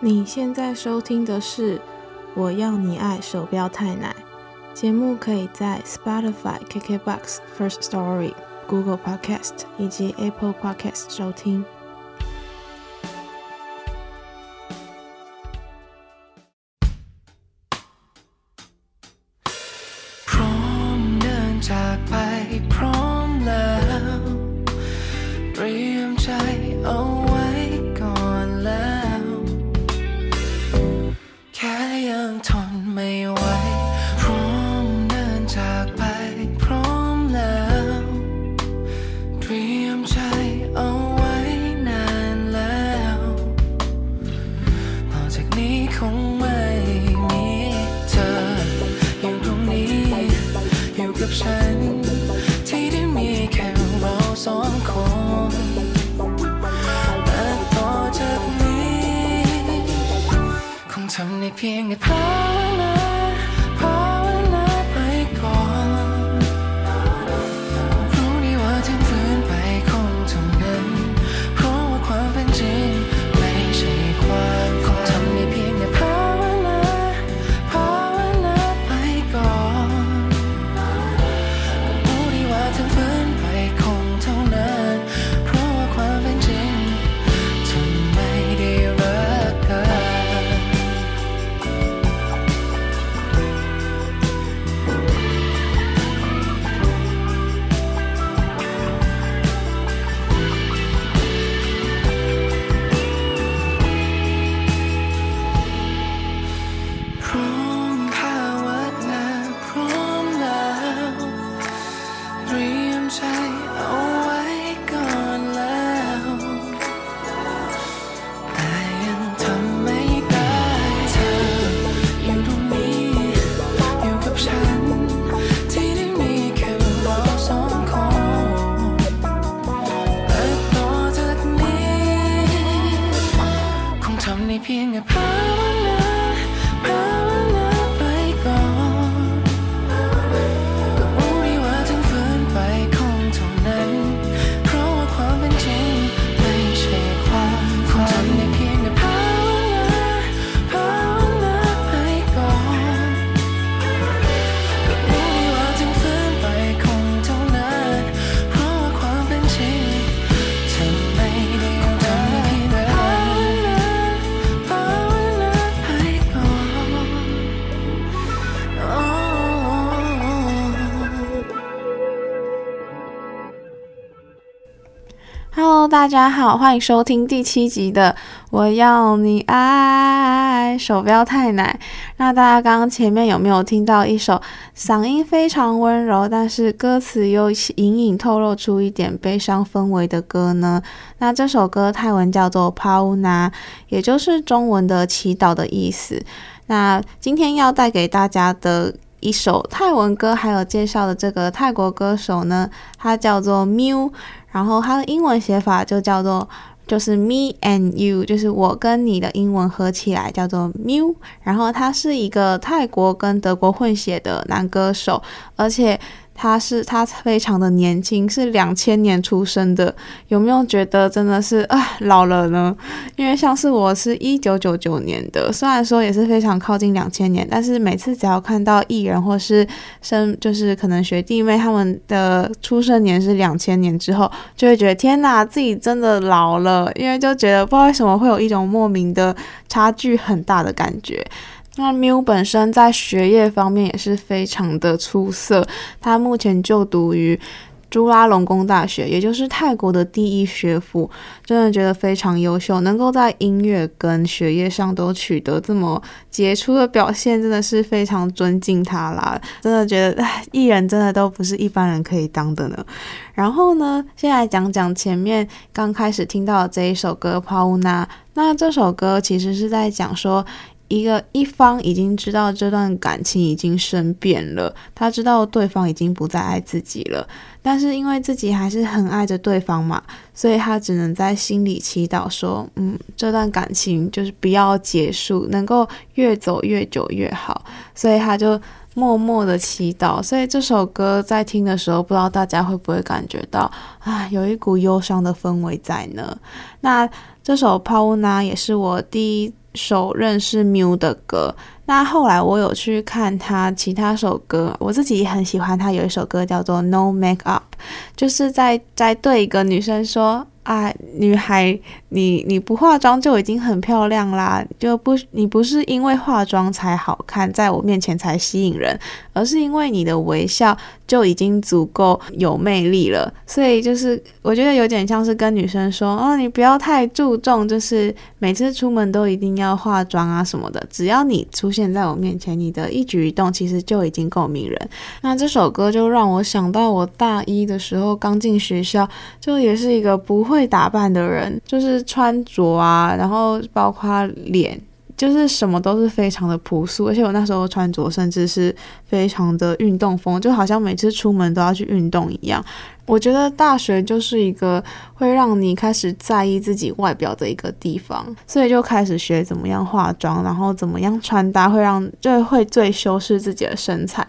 你现在收听的是《我要你爱》，手标太奶。节目可以在 Spotify、KKBox、First Story、Google Podcast 以及 Apple Podcast 收听。being a power. 大家好，欢迎收听第七集的《我要你爱》，手标太奶。那大家刚刚前面有没有听到一首嗓音非常温柔，但是歌词又隐隐透露出一点悲伤氛围的歌呢？那这首歌泰文叫做 Pauna，也就是中文的祈祷的意思。那今天要带给大家的一首泰文歌，还有介绍的这个泰国歌手呢，他叫做 Mew。然后它的英文写法就叫做，就是 me and you，就是我跟你的英文合起来叫做 Mew。然后他是一个泰国跟德国混血的男歌手，而且。他是他非常的年轻，是两千年出生的。有没有觉得真的是啊老了呢？因为像是我是一九九九年的，虽然说也是非常靠近两千年，但是每次只要看到艺人或是生，就是可能学弟妹他们的出生年是两千年之后，就会觉得天哪，自己真的老了，因为就觉得不知道为什么会有一种莫名的差距很大的感觉。那 Mew 本身在学业方面也是非常的出色，他目前就读于朱拉隆功大学，也就是泰国的第一学府，真的觉得非常优秀，能够在音乐跟学业上都取得这么杰出的表现，真的是非常尊敬他啦！真的觉得，唉，艺人真的都不是一般人可以当的呢。然后呢，先来讲讲前面刚开始听到的这一首歌《Pauna》，那这首歌其实是在讲说。一个一方已经知道这段感情已经生变了，他知道对方已经不再爱自己了，但是因为自己还是很爱着对方嘛，所以他只能在心里祈祷说，嗯，这段感情就是不要结束，能够越走越久越好，所以他就默默的祈祷。所以这首歌在听的时候，不知道大家会不会感觉到啊，有一股忧伤的氛围在呢？那这首《Pauna》也是我第一。首认识 Miu 的歌。那后来我有去看他其他首歌，我自己也很喜欢他有一首歌叫做 No Make Up，就是在在对一个女生说。啊，女孩，你你不化妆就已经很漂亮啦，就不你不是因为化妆才好看，在我面前才吸引人，而是因为你的微笑就已经足够有魅力了。所以就是我觉得有点像是跟女生说，哦，你不要太注重，就是每次出门都一定要化妆啊什么的，只要你出现在我面前，你的一举一动其实就已经够迷人。那这首歌就让我想到我大一的时候刚进学校，就也是一个不会。打扮的人，就是穿着啊，然后包括脸，就是什么都是非常的朴素。而且我那时候穿着甚至是非常的运动风，就好像每次出门都要去运动一样。我觉得大学就是一个会让你开始在意自己外表的一个地方，所以就开始学怎么样化妆，然后怎么样穿搭，会让就会最修饰自己的身材。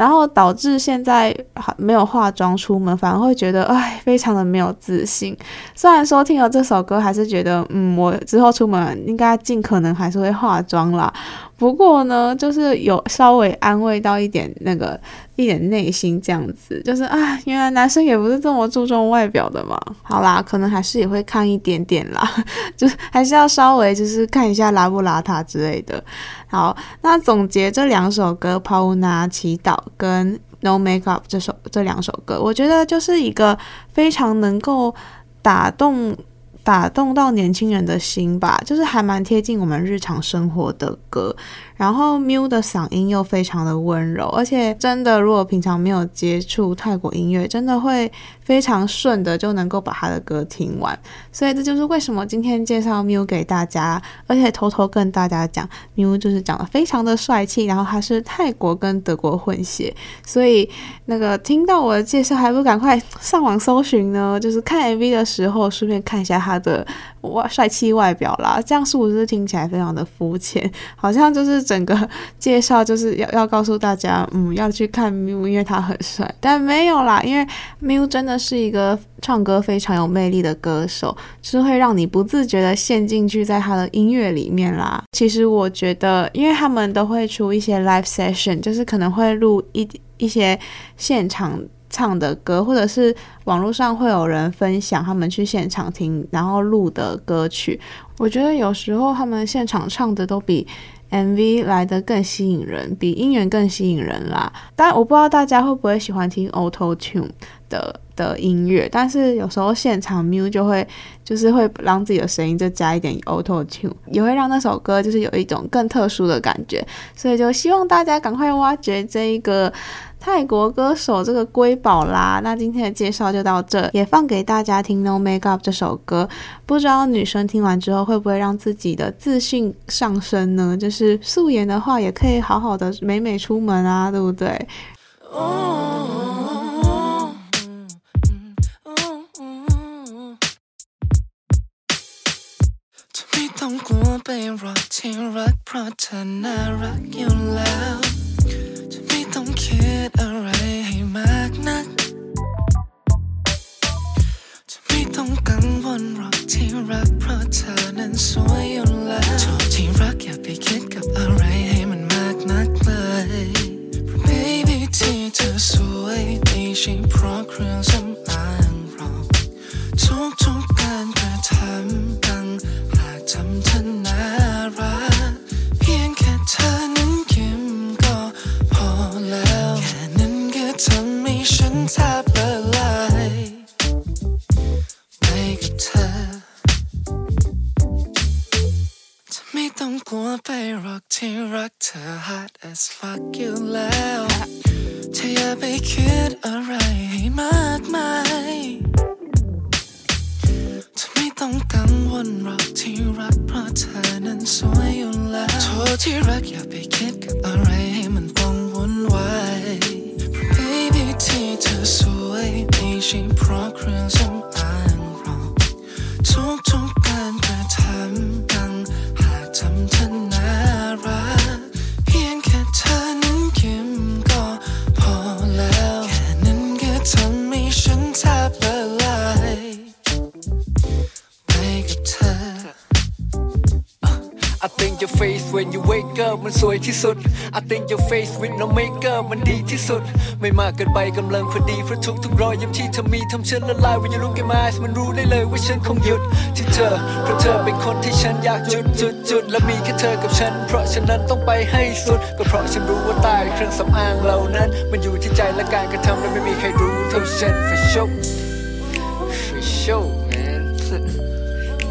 然后导致现在没有化妆出门，反而会觉得哎，非常的没有自信。虽然说听了这首歌，还是觉得嗯，我之后出门应该尽可能还是会化妆啦。不过呢，就是有稍微安慰到一点那个一点内心这样子，就是啊，原来男生也不是这么注重外表的嘛。好啦，可能还是也会看一点点啦，就是还是要稍微就是看一下邋不邋遢之类的。好，那总结这两首歌《Pa'ula 祈祷》跟《No Make Up》这首这两首歌，我觉得就是一个非常能够打动。打动到年轻人的心吧，就是还蛮贴近我们日常生活的歌。然后 Miu 的嗓音又非常的温柔，而且真的，如果平常没有接触泰国音乐，真的会非常顺的就能够把他的歌听完。所以这就是为什么今天介绍 Miu 给大家，而且偷偷跟大家讲，Miu 就是长得非常的帅气，然后他是泰国跟德国混血，所以那个听到我的介绍还不赶快上网搜寻呢？就是看 MV 的时候顺便看一下他的外帅气外表啦，这样是不是听起来非常的肤浅？好像就是。整个介绍就是要要告诉大家，嗯，要去看 Miu，因为他很帅。但没有啦，因为 Miu 真的是一个唱歌非常有魅力的歌手，是会让你不自觉的陷进去在他的音乐里面啦。其实我觉得，因为他们都会出一些 live session，就是可能会录一一些现场唱的歌，或者是网络上会有人分享他们去现场听然后录的歌曲。我觉得有时候他们现场唱的都比 MV 来的更吸引人，比音源更吸引人啦。但我不知道大家会不会喜欢听 Auto Tune 的的音乐，但是有时候现场 Miu 就会就是会让自己的声音再加一点 Auto Tune，也会让那首歌就是有一种更特殊的感觉。所以就希望大家赶快挖掘这一个。泰国歌手这个瑰宝啦那今天的介绍就到这也放给大家听 no makeup 这首歌不知道女生听完之后会不会让自己的自信上升呢？就是素颜的话也可以好好的美美出门啊对不对？oh to broken คิดอะไรให้มากนัก จะไม่ต้องกังวลหรอกที่รักเพราะเธอนั้นสวยอยู่แล้วชอบที่รักอย่าไปคิดกับอะไรให้มันมากนักเลย Baby ที่เธอสวยไม่ใช่เพราะเครื่องสำ when you wake up มันสวยที่สุด I think your face with no makeup มันดีที่สุด ไม่มากเกินไปกำลังพอดีเพราะทุกทุกรอยยิ้มที่เธอมีทำฉันละลาย When you look at my eyes มันรู้ได้เลยว่าฉันคงหยุดที่เธอ เพราะเธอเป็นคนที่ฉันอยากจุดจุดจุดและมีแค่เธอกับฉัน เพราะฉะนั้นต้องไปให้สุด ก็เพราะฉันรู้ว่าใต้เครื่องสำอางเหล่านั้น มันอยู่ที่ใจและการกระทำและไม่มีใครรู้เท่าฉัน for sure for sure man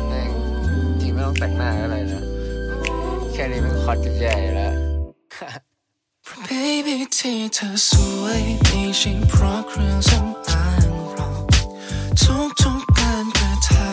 แม่งจริงไม่ต้องแต่งหน้าอะไรนะ ค่นี้มันคอตจะใหญ่แล้ว Baby ที่เธอสวยไม่ใช่เพราะเครื่องสำอางหรอกทุกๆการกระทำ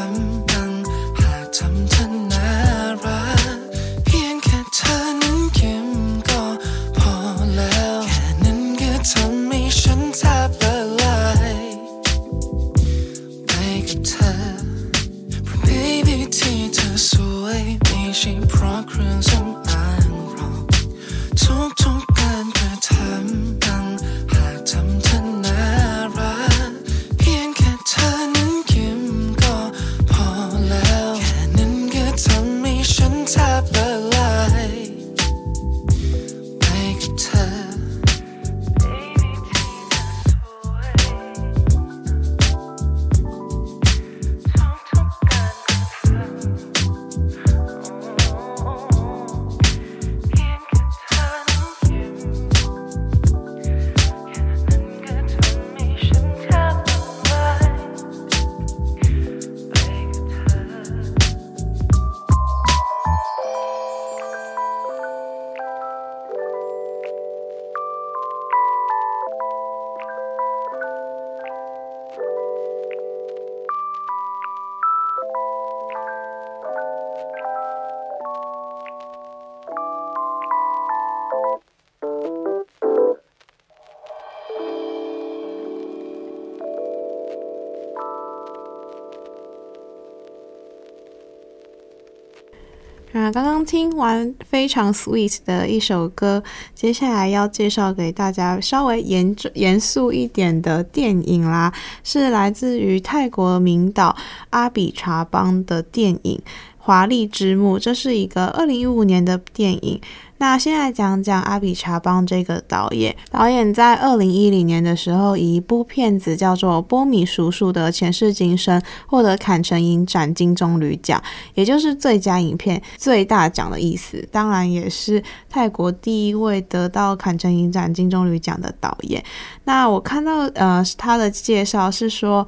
刚刚听完非常 sweet 的一首歌，接下来要介绍给大家稍微严严肃一点的电影啦，是来自于泰国名导阿比查邦的电影《华丽之墓》，这是一个二零一五年的电影。那先来讲讲阿比查邦这个导演。导演在二零一零年的时候，以一部片子叫做《波米叔叔的前世今生》获得坎城影展金棕榈奖，也就是最佳影片最大奖的意思。当然，也是泰国第一位得到坎城影展金棕榈奖的导演。那我看到呃他的介绍是说。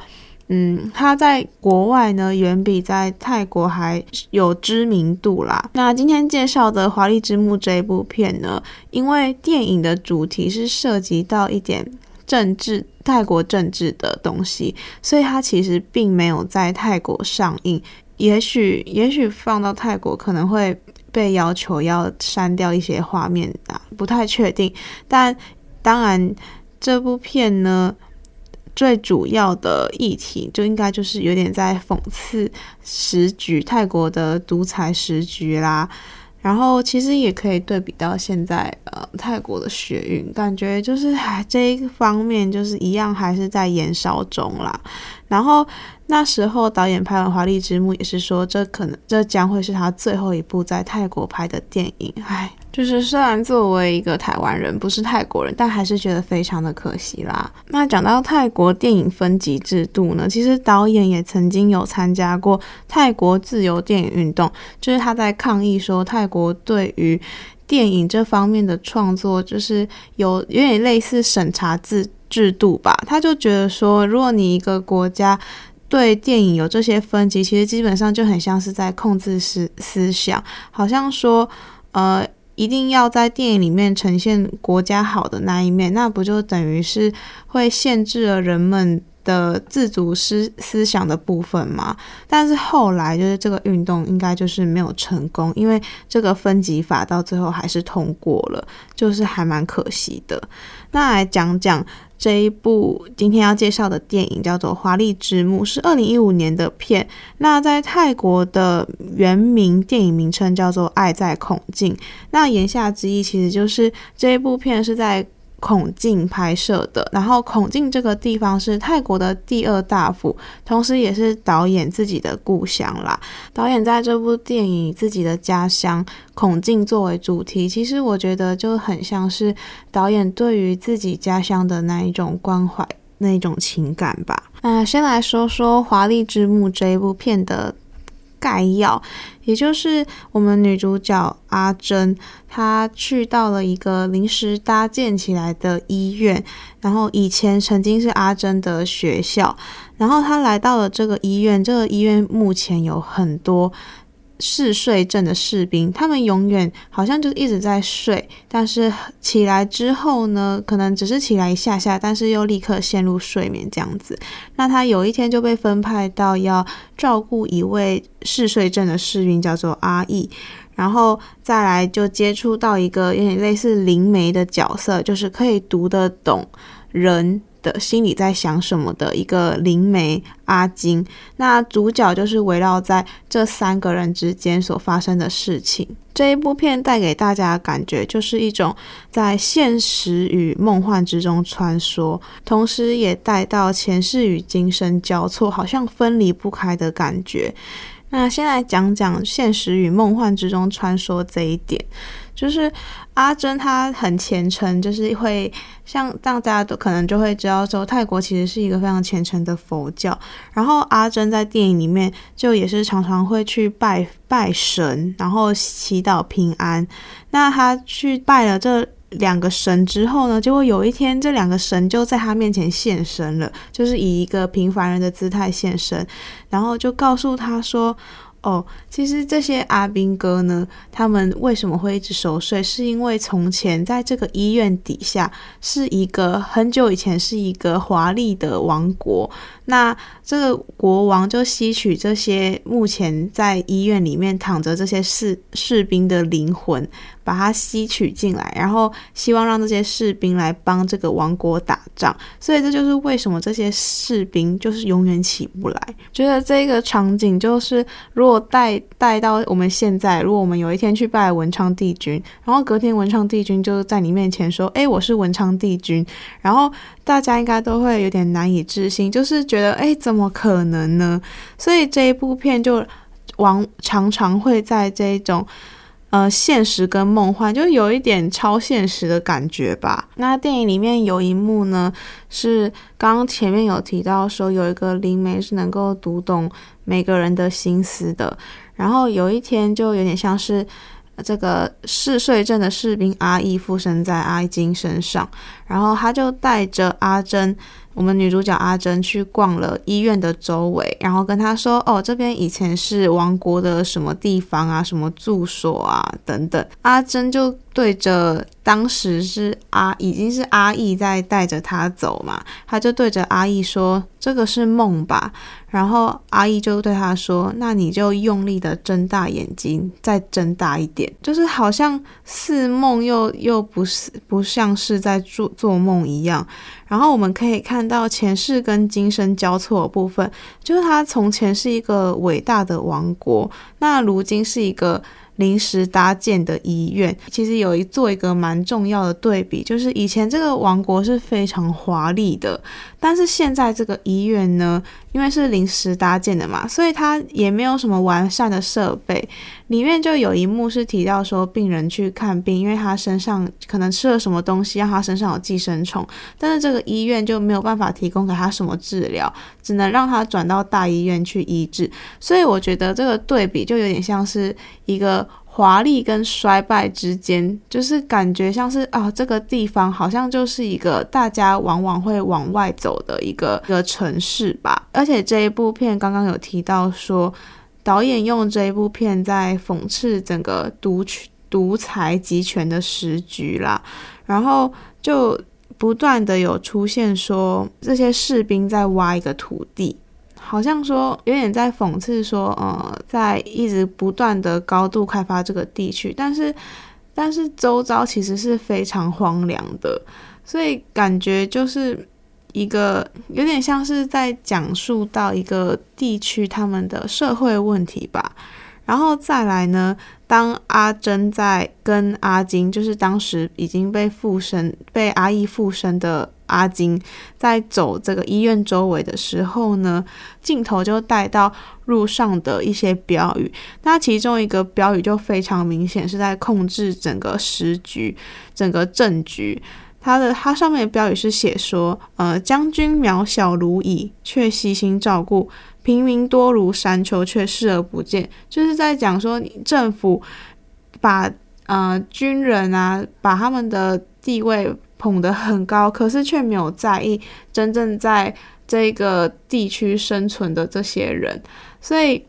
嗯，他在国外呢，远比在泰国还有知名度啦。那今天介绍的《华丽之墓》这一部片呢，因为电影的主题是涉及到一点政治、泰国政治的东西，所以它其实并没有在泰国上映。也许，也许放到泰国可能会被要求要删掉一些画面啊，不太确定。但当然，这部片呢。最主要的议题就应该就是有点在讽刺时局，泰国的独裁时局啦。然后其实也可以对比到现在呃泰国的学运，感觉就是还这一方面就是一样还是在燃烧中啦。然后那时候导演拍完《华丽之墓》也是说，这可能这将会是他最后一部在泰国拍的电影。唉。就是虽然作为一个台湾人，不是泰国人，但还是觉得非常的可惜啦。那讲到泰国电影分级制度呢，其实导演也曾经有参加过泰国自由电影运动，就是他在抗议说泰国对于电影这方面的创作，就是有有点类似审查制制度吧。他就觉得说，如果你一个国家对电影有这些分级，其实基本上就很像是在控制思思想，好像说，呃。一定要在电影里面呈现国家好的那一面，那不就等于是会限制了人们的自主思思想的部分吗？但是后来就是这个运动应该就是没有成功，因为这个分级法到最后还是通过了，就是还蛮可惜的。那来讲讲。这一部今天要介绍的电影叫做《华丽之墓》，是二零一五年的片。那在泰国的原名电影名称叫做《爱在恐境》。那言下之意其实就是这一部片是在孔径拍摄的，然后孔径这个地方是泰国的第二大府，同时也是导演自己的故乡啦。导演在这部电影自己的家乡孔径作为主题，其实我觉得就很像是导演对于自己家乡的那一种关怀、那一种情感吧。那先来说说《华丽之墓》这一部片的概要。也就是我们女主角阿珍，她去到了一个临时搭建起来的医院，然后以前曾经是阿珍的学校，然后她来到了这个医院，这个医院目前有很多。嗜睡症的士兵，他们永远好像就一直在睡，但是起来之后呢，可能只是起来一下下，但是又立刻陷入睡眠这样子。那他有一天就被分派到要照顾一位嗜睡症的士兵，叫做阿义，然后再来就接触到一个有点类似灵媒的角色，就是可以读得懂人的心里在想什么的一个灵媒阿金，那主角就是围绕在这三个人之间所发生的事情。这一部片带给大家的感觉就是一种在现实与梦幻之中穿梭，同时也带到前世与今生交错，好像分离不开的感觉。那先来讲讲现实与梦幻之中穿梭这一点。就是阿珍，她很虔诚，就是会像大家都可能就会知道说，泰国其实是一个非常虔诚的佛教。然后阿珍在电影里面就也是常常会去拜拜神，然后祈祷平安。那他去拜了这两个神之后呢，结果有一天这两个神就在他面前现身了，就是以一个平凡人的姿态现身，然后就告诉他说。哦，其实这些阿兵哥呢，他们为什么会一直熟睡？是因为从前在这个医院底下是一个很久以前是一个华丽的王国，那这个国王就吸取这些目前在医院里面躺着这些士士兵的灵魂。把它吸取进来，然后希望让这些士兵来帮这个王国打仗，所以这就是为什么这些士兵就是永远起不来。觉得这个场景就是，如果带带到我们现在，如果我们有一天去拜文昌帝君，然后隔天文昌帝君就在你面前说：“诶，我是文昌帝君。”然后大家应该都会有点难以置信，就是觉得：“诶，怎么可能呢？”所以这一部片就往常常会在这种。呃，现实跟梦幻就有一点超现实的感觉吧。那电影里面有一幕呢，是刚刚前面有提到说有一个灵媒是能够读懂每个人的心思的。然后有一天就有点像是这个嗜睡症的士兵阿义附身在阿金身上，然后他就带着阿珍。我们女主角阿珍去逛了医院的周围，然后跟她说：“哦，这边以前是王国的什么地方啊，什么住所啊，等等。”阿珍就对着当时是阿已经是阿义在带着她走嘛，她就对着阿义说：“这个是梦吧？”然后阿义就对她说：“那你就用力的睁大眼睛，再睁大一点，就是好像似梦又又不是不像是在做做梦一样。”然后我们可以看到前世跟今生交错的部分，就是他从前是一个伟大的王国，那如今是一个。临时搭建的医院，其实有一做一个蛮重要的对比，就是以前这个王国是非常华丽的，但是现在这个医院呢，因为是临时搭建的嘛，所以它也没有什么完善的设备。里面就有一幕是提到说，病人去看病，因为他身上可能吃了什么东西，让他身上有寄生虫，但是这个医院就没有办法提供给他什么治疗，只能让他转到大医院去医治。所以我觉得这个对比就有点像是一个。华丽跟衰败之间，就是感觉像是啊，这个地方好像就是一个大家往往会往外走的一个一个城市吧。而且这一部片刚刚有提到说，导演用这一部片在讽刺整个独独裁集权的时局啦，然后就不断的有出现说，这些士兵在挖一个土地。好像说有点在讽刺说，呃，在一直不断的高度开发这个地区，但是但是周遭其实是非常荒凉的，所以感觉就是一个有点像是在讲述到一个地区他们的社会问题吧。然后再来呢，当阿珍在跟阿金，就是当时已经被附身、被阿义附身的阿金，在走这个医院周围的时候呢，镜头就带到路上的一些标语。那其中一个标语就非常明显，是在控制整个时局、整个政局。它的它上面的标语是写说：“呃，将军渺小如蚁，却悉心照顾。”平民多如山丘，却视而不见，就是在讲说，政府把呃军人啊，把他们的地位捧得很高，可是却没有在意真正在这个地区生存的这些人，所以，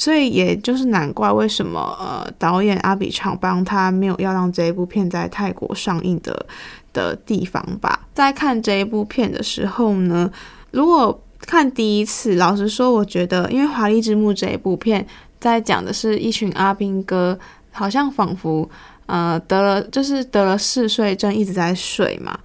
所以也就是难怪为什么呃导演阿比长邦他没有要让这一部片在泰国上映的的地方吧。在看这一部片的时候呢，如果看第一次，老实说，我觉得，因为《华丽之墓》这一部片在讲的是一群阿兵哥，好像仿佛呃得了，就是得了嗜睡症，一直在睡嘛。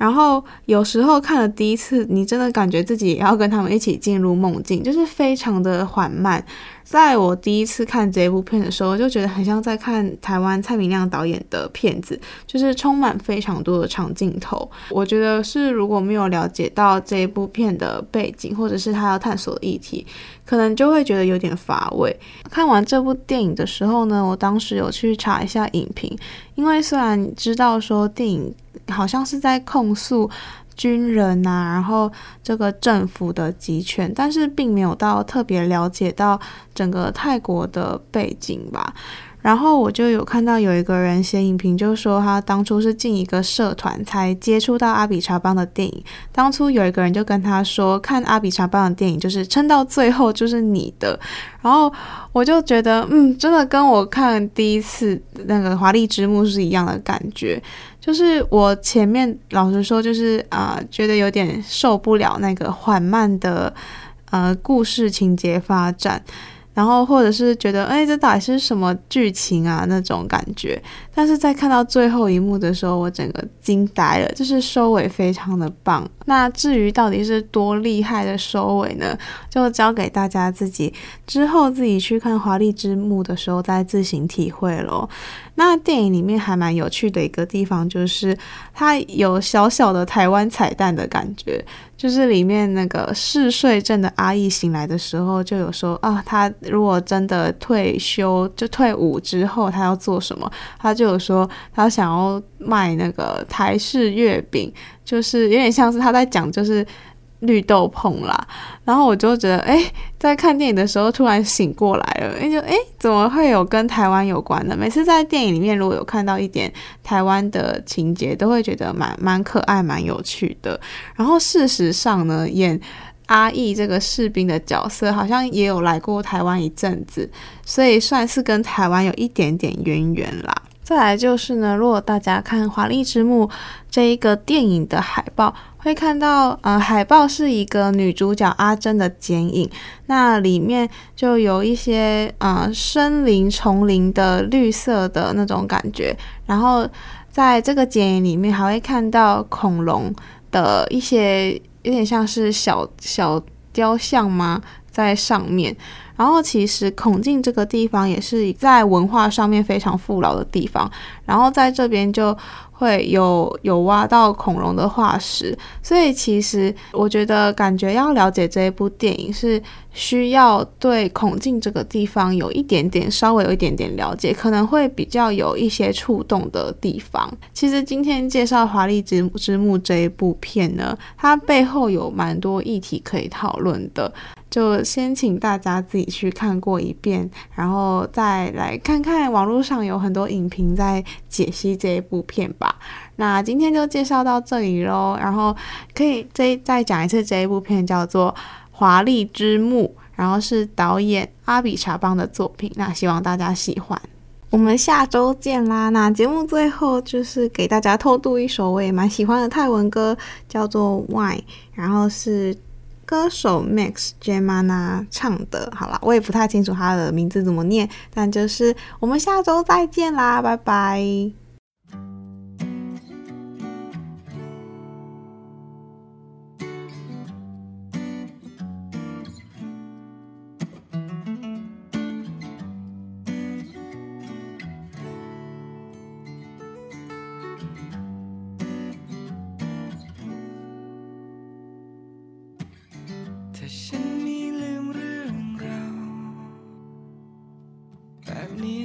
然后有时候看了第一次，你真的感觉自己也要跟他们一起进入梦境，就是非常的缓慢。在我第一次看这部片的时候，就觉得很像在看台湾蔡明亮导演的片子，就是充满非常多的长镜头。我觉得是如果没有了解到这一部片的背景，或者是他要探索的议题，可能就会觉得有点乏味。看完这部电影的时候呢，我当时有去查一下影评，因为虽然知道说电影。好像是在控诉军人呐、啊，然后这个政府的集权，但是并没有到特别了解到整个泰国的背景吧。然后我就有看到有一个人写影评，就说他当初是进一个社团才接触到阿比查邦的电影。当初有一个人就跟他说，看阿比查邦的电影就是撑到最后就是你的。然后我就觉得，嗯，真的跟我看第一次那个《华丽之墓》是一样的感觉。就是我前面老实说，就是啊、觉得有点受不了那个缓慢的呃故事情节发展。然后或者是觉得，哎，这到底是什么剧情啊？那种感觉。但是在看到最后一幕的时候，我整个惊呆了，就是收尾非常的棒。那至于到底是多厉害的收尾呢？就交给大家自己之后自己去看《华丽之墓》的时候再自行体会咯。那电影里面还蛮有趣的一个地方，就是它有小小的台湾彩蛋的感觉。就是里面那个嗜睡症的阿义醒来的时候，就有说啊，他如果真的退休就退伍之后，他要做什么？他就有说他想要卖那个台式月饼，就是有点像是他在讲，就是。绿豆椪啦，然后我就觉得，哎，在看电影的时候突然醒过来了，哎，就哎，怎么会有跟台湾有关的？每次在电影里面如果有看到一点台湾的情节，都会觉得蛮蛮可爱、蛮有趣的。然后事实上呢，演阿义这个士兵的角色，好像也有来过台湾一阵子，所以算是跟台湾有一点点渊源啦。再来就是呢，如果大家看《华丽之墓》这一个电影的海报，会看到，呃，海报是一个女主角阿珍的剪影，那里面就有一些呃森林丛林的绿色的那种感觉，然后在这个剪影里面还会看到恐龙的一些有点像是小小雕像吗，在上面。然后其实孔径这个地方也是在文化上面非常富饶的地方，然后在这边就会有有挖到恐龙的化石，所以其实我觉得感觉要了解这一部电影是需要对孔径这个地方有一点点稍微有一点点了解，可能会比较有一些触动的地方。其实今天介绍《华丽之之墓》这一部片呢，它背后有蛮多议题可以讨论的。就先请大家自己去看过一遍，然后再来看看网络上有很多影评在解析这一部片吧。那今天就介绍到这里喽，然后可以再再讲一次这一部片叫做《华丽之墓》，然后是导演阿比查邦的作品。那希望大家喜欢，我们下周见啦！那节目最后就是给大家偷渡一首我也蛮喜欢的泰文歌，叫做《Why》，然后是。歌手 MaxJemana 唱的，好啦，我也不太清楚他的名字怎么念，但就是我们下周再见啦，拜拜。me